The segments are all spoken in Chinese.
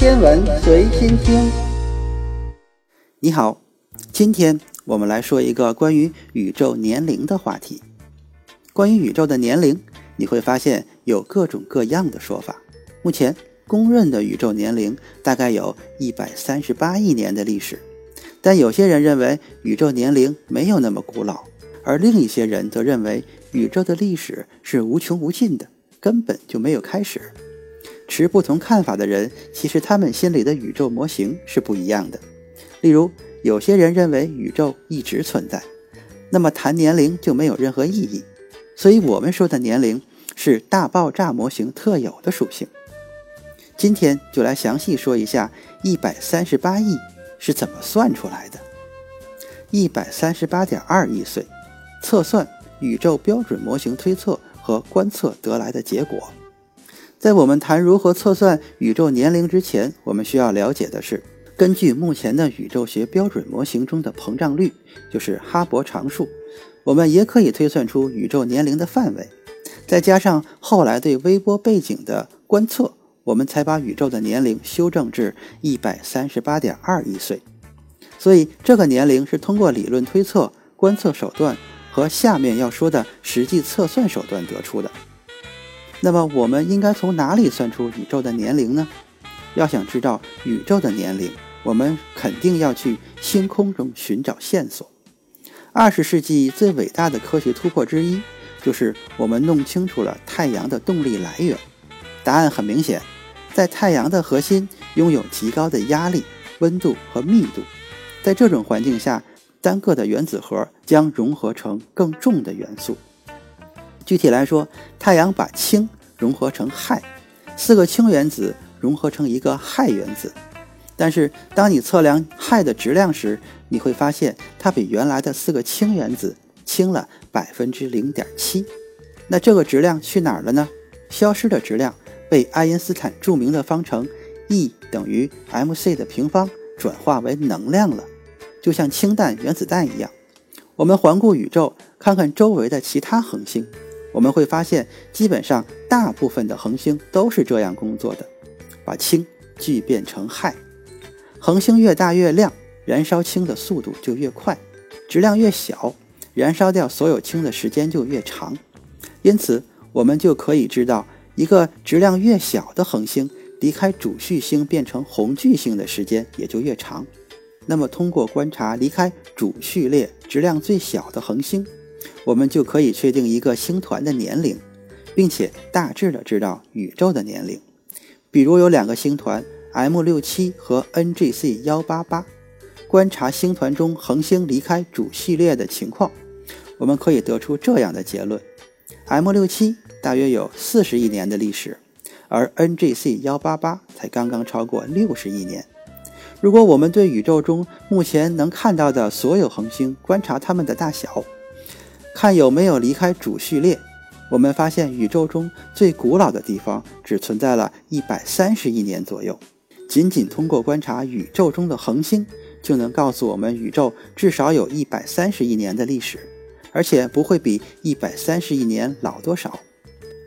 天文随心听。你好，今天我们来说一个关于宇宙年龄的话题。关于宇宙的年龄，你会发现有各种各样的说法。目前公认的宇宙年龄大概有一百三十八亿年的历史，但有些人认为宇宙年龄没有那么古老，而另一些人则认为宇宙的历史是无穷无尽的，根本就没有开始。持不同看法的人，其实他们心里的宇宙模型是不一样的。例如，有些人认为宇宙一直存在，那么谈年龄就没有任何意义。所以，我们说的年龄是大爆炸模型特有的属性。今天就来详细说一下一百三十八亿是怎么算出来的。一百三十八点二亿岁，测算宇宙标准模型推测和观测得来的结果。在我们谈如何测算宇宙年龄之前，我们需要了解的是，根据目前的宇宙学标准模型中的膨胀率，就是哈勃常数，我们也可以推算出宇宙年龄的范围。再加上后来对微波背景的观测，我们才把宇宙的年龄修正至一百三十八点二亿岁。所以，这个年龄是通过理论推测、观测手段和下面要说的实际测算手段得出的。那么我们应该从哪里算出宇宙的年龄呢？要想知道宇宙的年龄，我们肯定要去星空中寻找线索。二十世纪最伟大的科学突破之一，就是我们弄清楚了太阳的动力来源。答案很明显，在太阳的核心拥有极高的压力、温度和密度。在这种环境下，单个的原子核将融合成更重的元素。具体来说，太阳把氢融合成氦，四个氢原子融合成一个氦原子。但是，当你测量氦的质量时，你会发现它比原来的四个氢原子轻了百分之零点七。那这个质量去哪儿了呢？消失的质量被爱因斯坦著名的方程 E 等于 mc 的平方转化为能量了，就像氢弹、原子弹一样。我们环顾宇宙，看看周围的其他恒星。我们会发现，基本上大部分的恒星都是这样工作的：把氢聚变成氦。恒星越大越亮，燃烧氢的速度就越快；质量越小，燃烧掉所有氢的时间就越长。因此，我们就可以知道，一个质量越小的恒星离开主序星变成红巨星的时间也就越长。那么，通过观察离开主序列质量最小的恒星。我们就可以确定一个星团的年龄，并且大致的知道宇宙的年龄。比如有两个星团 M 六七和 NGC 幺八八，观察星团中恒星离开主序列的情况，我们可以得出这样的结论：M 六七大约有四十亿年的历史，而 NGC 幺八八才刚刚超过六十亿年。如果我们对宇宙中目前能看到的所有恒星观察它们的大小，看有没有离开主序列，我们发现宇宙中最古老的地方只存在了一百三十亿年左右。仅仅通过观察宇宙中的恒星，就能告诉我们宇宙至少有一百三十亿年的历史，而且不会比一百三十亿年老多少。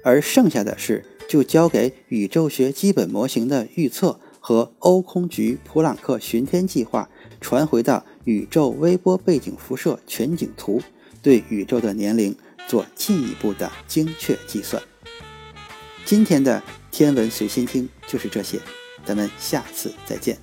而剩下的事就交给宇宙学基本模型的预测和欧空局普朗克巡天计划传回的宇宙微波背景辐射全景图。对宇宙的年龄做进一步的精确计算。今天的天文随心听就是这些，咱们下次再见。